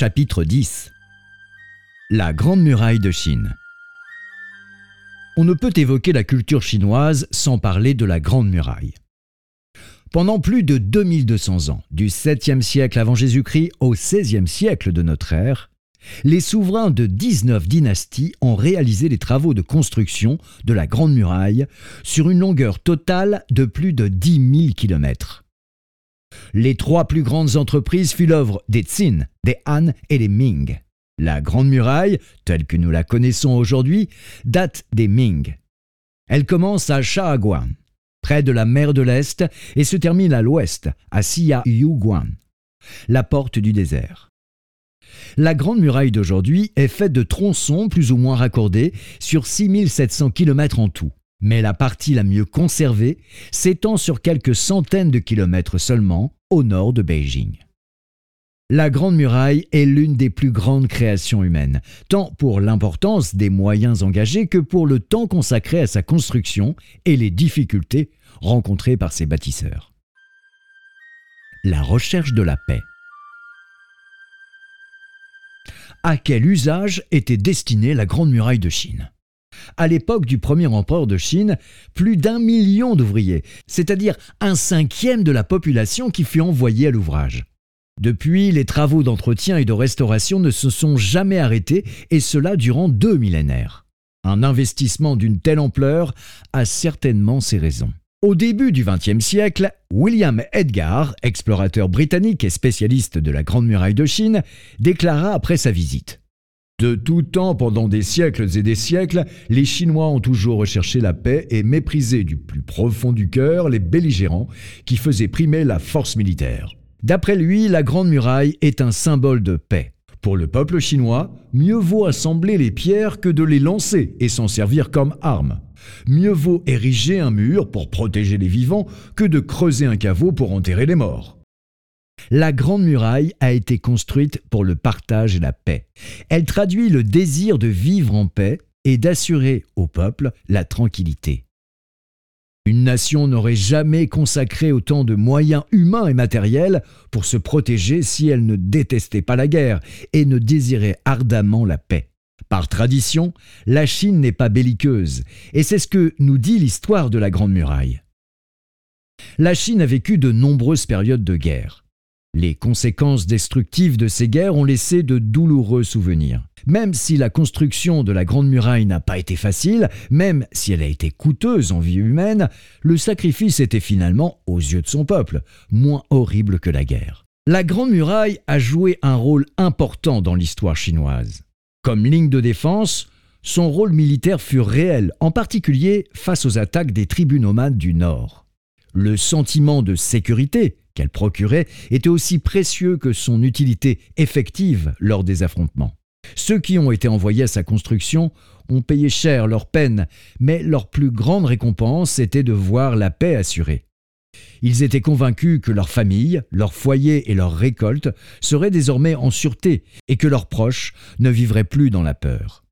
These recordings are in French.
Chapitre 10 La Grande Muraille de Chine On ne peut évoquer la culture chinoise sans parler de la Grande Muraille. Pendant plus de 2200 ans, du 7e siècle avant Jésus-Christ au 16e siècle de notre ère, les souverains de 19 dynasties ont réalisé les travaux de construction de la Grande Muraille sur une longueur totale de plus de 10 000 kilomètres. Les trois plus grandes entreprises furent l'œuvre des Tsin, des Han et des Ming. La Grande Muraille, telle que nous la connaissons aujourd'hui, date des Ming. Elle commence à Shaoguan, près de la mer de l'Est, et se termine à l'ouest, à Xia-Yuguan, la porte du désert. La Grande Muraille d'aujourd'hui est faite de tronçons plus ou moins raccordés sur 6700 km en tout mais la partie la mieux conservée s'étend sur quelques centaines de kilomètres seulement au nord de Beijing. La Grande Muraille est l'une des plus grandes créations humaines, tant pour l'importance des moyens engagés que pour le temps consacré à sa construction et les difficultés rencontrées par ses bâtisseurs. La recherche de la paix. À quel usage était destinée la Grande Muraille de Chine? À l'époque du premier empereur de Chine, plus d'un million d'ouvriers, c'est-à-dire un cinquième de la population qui fut envoyée à l'ouvrage. Depuis, les travaux d'entretien et de restauration ne se sont jamais arrêtés, et cela durant deux millénaires. Un investissement d'une telle ampleur a certainement ses raisons. Au début du XXe siècle, William Edgar, explorateur britannique et spécialiste de la Grande Muraille de Chine, déclara après sa visite de tout temps, pendant des siècles et des siècles, les Chinois ont toujours recherché la paix et méprisé du plus profond du cœur les belligérants qui faisaient primer la force militaire. D'après lui, la Grande Muraille est un symbole de paix. Pour le peuple chinois, mieux vaut assembler les pierres que de les lancer et s'en servir comme arme. Mieux vaut ériger un mur pour protéger les vivants que de creuser un caveau pour enterrer les morts. La Grande Muraille a été construite pour le partage et la paix. Elle traduit le désir de vivre en paix et d'assurer au peuple la tranquillité. Une nation n'aurait jamais consacré autant de moyens humains et matériels pour se protéger si elle ne détestait pas la guerre et ne désirait ardemment la paix. Par tradition, la Chine n'est pas belliqueuse, et c'est ce que nous dit l'histoire de la Grande Muraille. La Chine a vécu de nombreuses périodes de guerre. Les conséquences destructives de ces guerres ont laissé de douloureux souvenirs. Même si la construction de la Grande Muraille n'a pas été facile, même si elle a été coûteuse en vie humaine, le sacrifice était finalement, aux yeux de son peuple, moins horrible que la guerre. La Grande Muraille a joué un rôle important dans l'histoire chinoise. Comme ligne de défense, son rôle militaire fut réel, en particulier face aux attaques des tribus nomades du Nord. Le sentiment de sécurité qu'elle procurait était aussi précieux que son utilité effective lors des affrontements. Ceux qui ont été envoyés à sa construction ont payé cher leur peine, mais leur plus grande récompense était de voir la paix assurée. Ils étaient convaincus que leur famille, leur foyer et leurs récoltes seraient désormais en sûreté et que leurs proches ne vivraient plus dans la peur.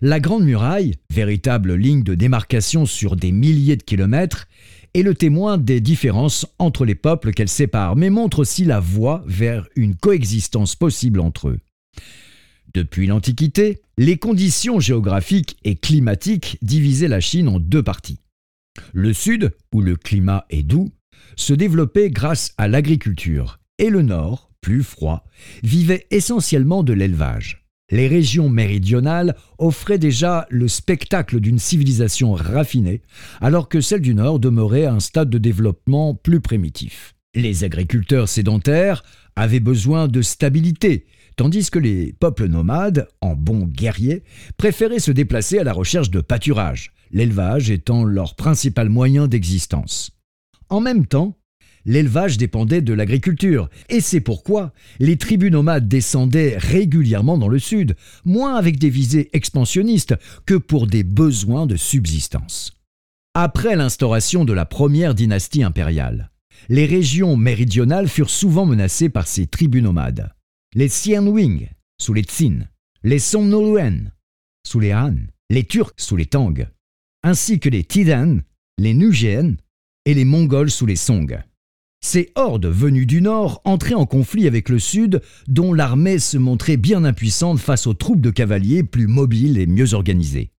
La Grande Muraille, véritable ligne de démarcation sur des milliers de kilomètres, est le témoin des différences entre les peuples qu'elle sépare, mais montre aussi la voie vers une coexistence possible entre eux. Depuis l'Antiquité, les conditions géographiques et climatiques divisaient la Chine en deux parties. Le sud, où le climat est doux, se développait grâce à l'agriculture, et le nord, plus froid, vivait essentiellement de l'élevage. Les régions méridionales offraient déjà le spectacle d'une civilisation raffinée, alors que celles du Nord demeuraient à un stade de développement plus primitif. Les agriculteurs sédentaires avaient besoin de stabilité, tandis que les peuples nomades, en bons guerriers, préféraient se déplacer à la recherche de pâturage, l'élevage étant leur principal moyen d'existence. En même temps, l'élevage dépendait de l'agriculture, et c'est pourquoi les tribus nomades descendaient régulièrement dans le sud, moins avec des visées expansionnistes que pour des besoins de subsistance. Après l'instauration de la première dynastie impériale, les régions méridionales furent souvent menacées par ces tribus nomades. Les Xianwing, sous les Tsin, les Somnoluen, sous les Han, les Turcs sous les Tang, ainsi que les Tidan, les Nugéen et les Mongols sous les Song. Ces hordes venues du nord entraient en conflit avec le sud, dont l'armée se montrait bien impuissante face aux troupes de cavaliers plus mobiles et mieux organisées.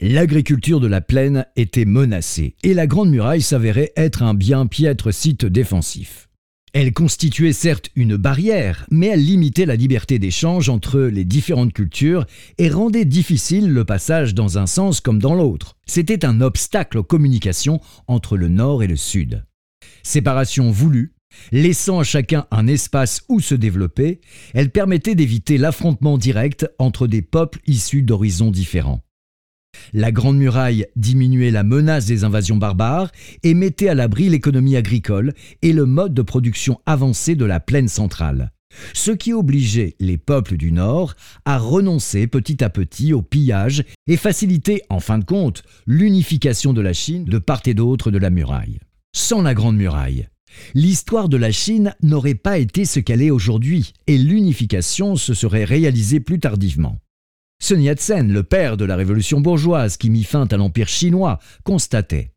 L'agriculture de la plaine était menacée et la Grande Muraille s'avérait être un bien piètre site défensif. Elle constituait certes une barrière, mais elle limitait la liberté d'échange entre les différentes cultures et rendait difficile le passage dans un sens comme dans l'autre. C'était un obstacle aux communications entre le nord et le sud. Séparation voulue, laissant à chacun un espace où se développer, elle permettait d'éviter l'affrontement direct entre des peuples issus d'horizons différents. La Grande Muraille diminuait la menace des invasions barbares et mettait à l'abri l'économie agricole et le mode de production avancé de la plaine centrale, ce qui obligeait les peuples du Nord à renoncer petit à petit au pillage et facilitait en fin de compte l'unification de la Chine de part et d'autre de la muraille. Sans la Grande Muraille, l'histoire de la Chine n'aurait pas été ce qu'elle est aujourd'hui et l'unification se serait réalisée plus tardivement. Sun Yat-sen, le père de la révolution bourgeoise qui mit fin à l'empire chinois, constatait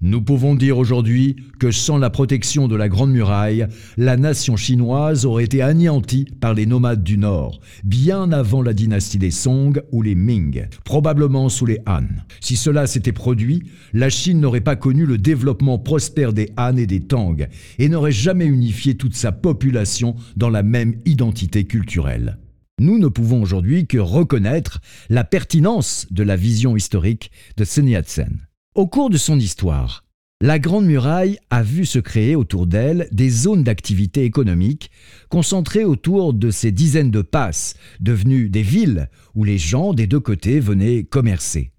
nous pouvons dire aujourd'hui que sans la protection de la Grande Muraille, la nation chinoise aurait été anéantie par les nomades du Nord, bien avant la dynastie des Song ou les Ming, probablement sous les Han. Si cela s'était produit, la Chine n'aurait pas connu le développement prospère des Han et des Tang, et n'aurait jamais unifié toute sa population dans la même identité culturelle. Nous ne pouvons aujourd'hui que reconnaître la pertinence de la vision historique de Sun Yat-sen. Au cours de son histoire, la Grande Muraille a vu se créer autour d'elle des zones d'activité économique concentrées autour de ces dizaines de passes, devenues des villes où les gens des deux côtés venaient commercer.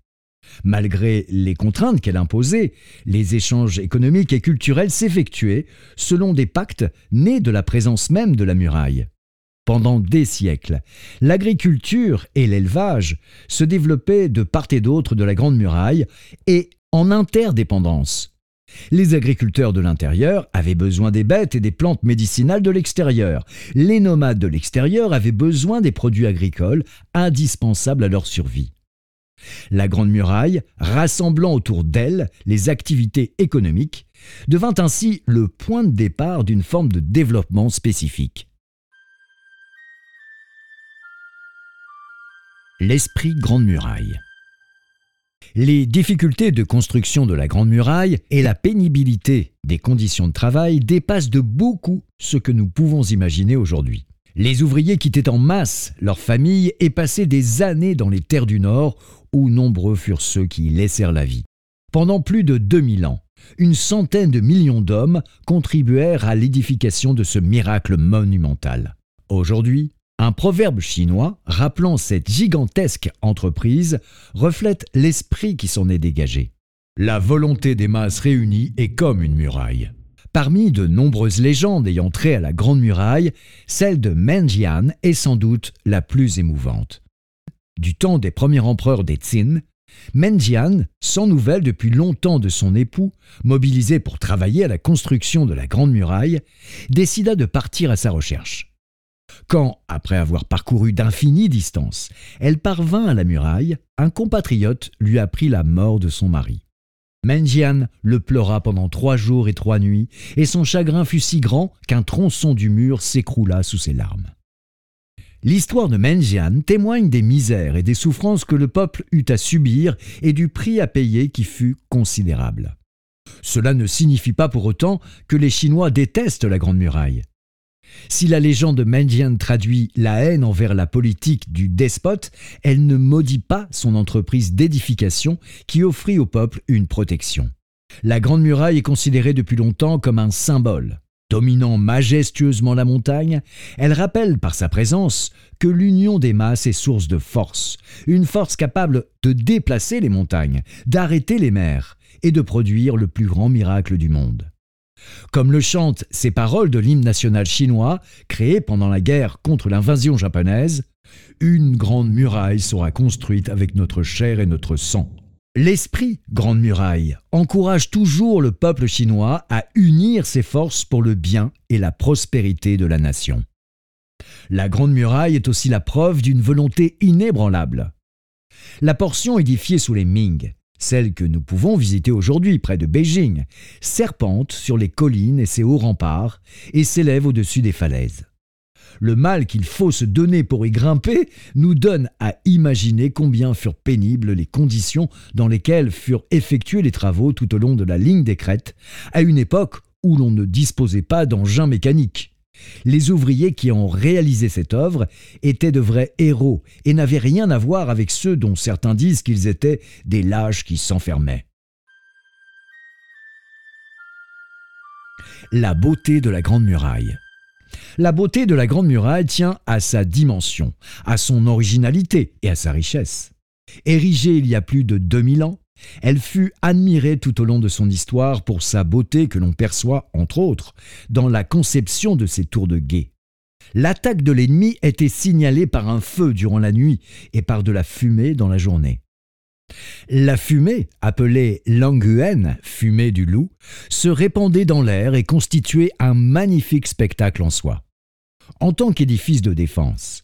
Malgré les contraintes qu'elle imposait, les échanges économiques et culturels s'effectuaient selon des pactes nés de la présence même de la muraille. Pendant des siècles, l'agriculture et l'élevage se développaient de part et d'autre de la Grande Muraille et en interdépendance. Les agriculteurs de l'intérieur avaient besoin des bêtes et des plantes médicinales de l'extérieur. Les nomades de l'extérieur avaient besoin des produits agricoles indispensables à leur survie. La Grande Muraille, rassemblant autour d'elle les activités économiques, devint ainsi le point de départ d'une forme de développement spécifique. L'esprit Grande Muraille. Les difficultés de construction de la Grande Muraille et la pénibilité des conditions de travail dépassent de beaucoup ce que nous pouvons imaginer aujourd'hui. Les ouvriers quittaient en masse leurs familles et passaient des années dans les terres du Nord, où nombreux furent ceux qui y laissèrent la vie. Pendant plus de 2000 ans, une centaine de millions d'hommes contribuèrent à l'édification de ce miracle monumental. Aujourd'hui, un proverbe chinois rappelant cette gigantesque entreprise reflète l'esprit qui s'en est dégagé. La volonté des masses réunies est comme une muraille. Parmi de nombreuses légendes ayant trait à la Grande Muraille, celle de Menjian est sans doute la plus émouvante. Du temps des premiers empereurs des Qin, Menjian, sans nouvelles depuis longtemps de son époux, mobilisé pour travailler à la construction de la Grande Muraille, décida de partir à sa recherche. Quand, après avoir parcouru d'infinies distances, elle parvint à la muraille, un compatriote lui apprit la mort de son mari. Menjian le pleura pendant trois jours et trois nuits, et son chagrin fut si grand qu'un tronçon du mur s'écroula sous ses larmes. L'histoire de Menjian témoigne des misères et des souffrances que le peuple eut à subir et du prix à payer qui fut considérable. Cela ne signifie pas pour autant que les Chinois détestent la Grande Muraille. Si la légende de Menjian traduit la haine envers la politique du despote, elle ne maudit pas son entreprise d'édification qui offrit au peuple une protection. La Grande Muraille est considérée depuis longtemps comme un symbole. Dominant majestueusement la montagne, elle rappelle par sa présence que l'union des masses est source de force, une force capable de déplacer les montagnes, d'arrêter les mers et de produire le plus grand miracle du monde. Comme le chantent ces paroles de l'hymne national chinois, créé pendant la guerre contre l'invasion japonaise, Une grande muraille sera construite avec notre chair et notre sang. L'esprit Grande Muraille encourage toujours le peuple chinois à unir ses forces pour le bien et la prospérité de la nation. La Grande Muraille est aussi la preuve d'une volonté inébranlable. La portion édifiée sous les Ming celle que nous pouvons visiter aujourd'hui près de Beijing, serpente sur les collines et ses hauts remparts et s'élève au-dessus des falaises. Le mal qu'il faut se donner pour y grimper nous donne à imaginer combien furent pénibles les conditions dans lesquelles furent effectués les travaux tout au long de la ligne des crêtes, à une époque où l'on ne disposait pas d'engins mécaniques. Les ouvriers qui ont réalisé cette œuvre étaient de vrais héros et n'avaient rien à voir avec ceux dont certains disent qu'ils étaient des lâches qui s'enfermaient. La beauté de la Grande Muraille. La beauté de la Grande Muraille tient à sa dimension, à son originalité et à sa richesse. Érigée il y a plus de 2000 ans, elle fut admirée tout au long de son histoire pour sa beauté que l'on perçoit, entre autres, dans la conception de ses tours de guet. L'attaque de l'ennemi était signalée par un feu durant la nuit et par de la fumée dans la journée. La fumée, appelée languen, fumée du loup, se répandait dans l'air et constituait un magnifique spectacle en soi. En tant qu'édifice de défense,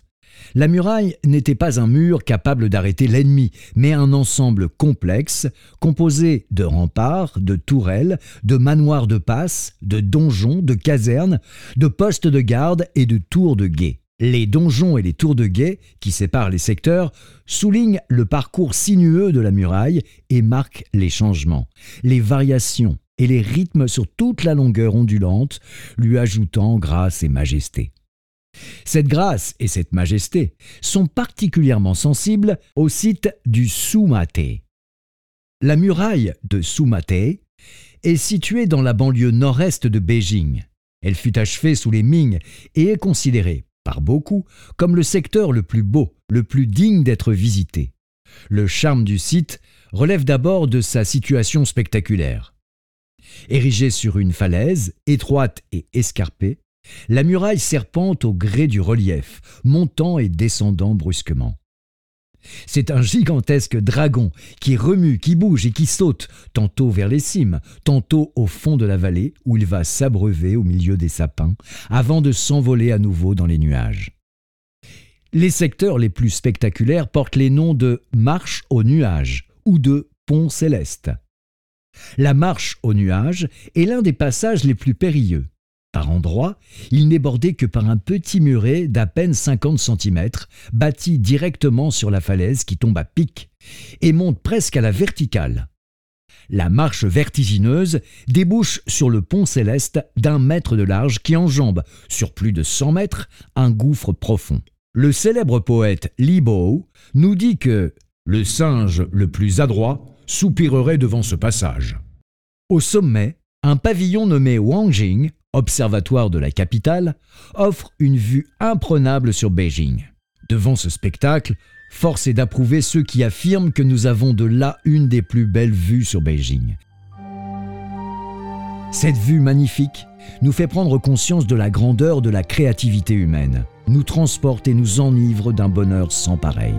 la muraille n'était pas un mur capable d'arrêter l'ennemi, mais un ensemble complexe composé de remparts, de tourelles, de manoirs de passe, de donjons, de casernes, de postes de garde et de tours de guet. Les donjons et les tours de guet, qui séparent les secteurs, soulignent le parcours sinueux de la muraille et marquent les changements, les variations et les rythmes sur toute la longueur ondulante, lui ajoutant grâce et majesté. Cette grâce et cette majesté sont particulièrement sensibles au site du Sumate. La muraille de Sumate est située dans la banlieue nord-est de Beijing. Elle fut achevée sous les Ming et est considérée, par beaucoup, comme le secteur le plus beau, le plus digne d'être visité. Le charme du site relève d'abord de sa situation spectaculaire. Érigée sur une falaise, étroite et escarpée, la muraille serpente au gré du relief, montant et descendant brusquement. C'est un gigantesque dragon qui remue, qui bouge et qui saute, tantôt vers les cimes, tantôt au fond de la vallée, où il va s'abreuver au milieu des sapins, avant de s'envoler à nouveau dans les nuages. Les secteurs les plus spectaculaires portent les noms de marche aux nuages ou de pont céleste. La marche aux nuages est l'un des passages les plus périlleux. Par endroits, il n'est bordé que par un petit muret d'à peine 50 cm, bâti directement sur la falaise qui tombe à pic et monte presque à la verticale. La marche vertigineuse débouche sur le pont céleste d'un mètre de large qui enjambe, sur plus de 100 mètres, un gouffre profond. Le célèbre poète Li Bo nous dit que le singe le plus adroit soupirerait devant ce passage. Au sommet, un pavillon nommé Wangjing observatoire de la capitale, offre une vue imprenable sur Beijing. Devant ce spectacle, force est d'approuver ceux qui affirment que nous avons de là une des plus belles vues sur Beijing. Cette vue magnifique nous fait prendre conscience de la grandeur de la créativité humaine, nous transporte et nous enivre d'un bonheur sans pareil.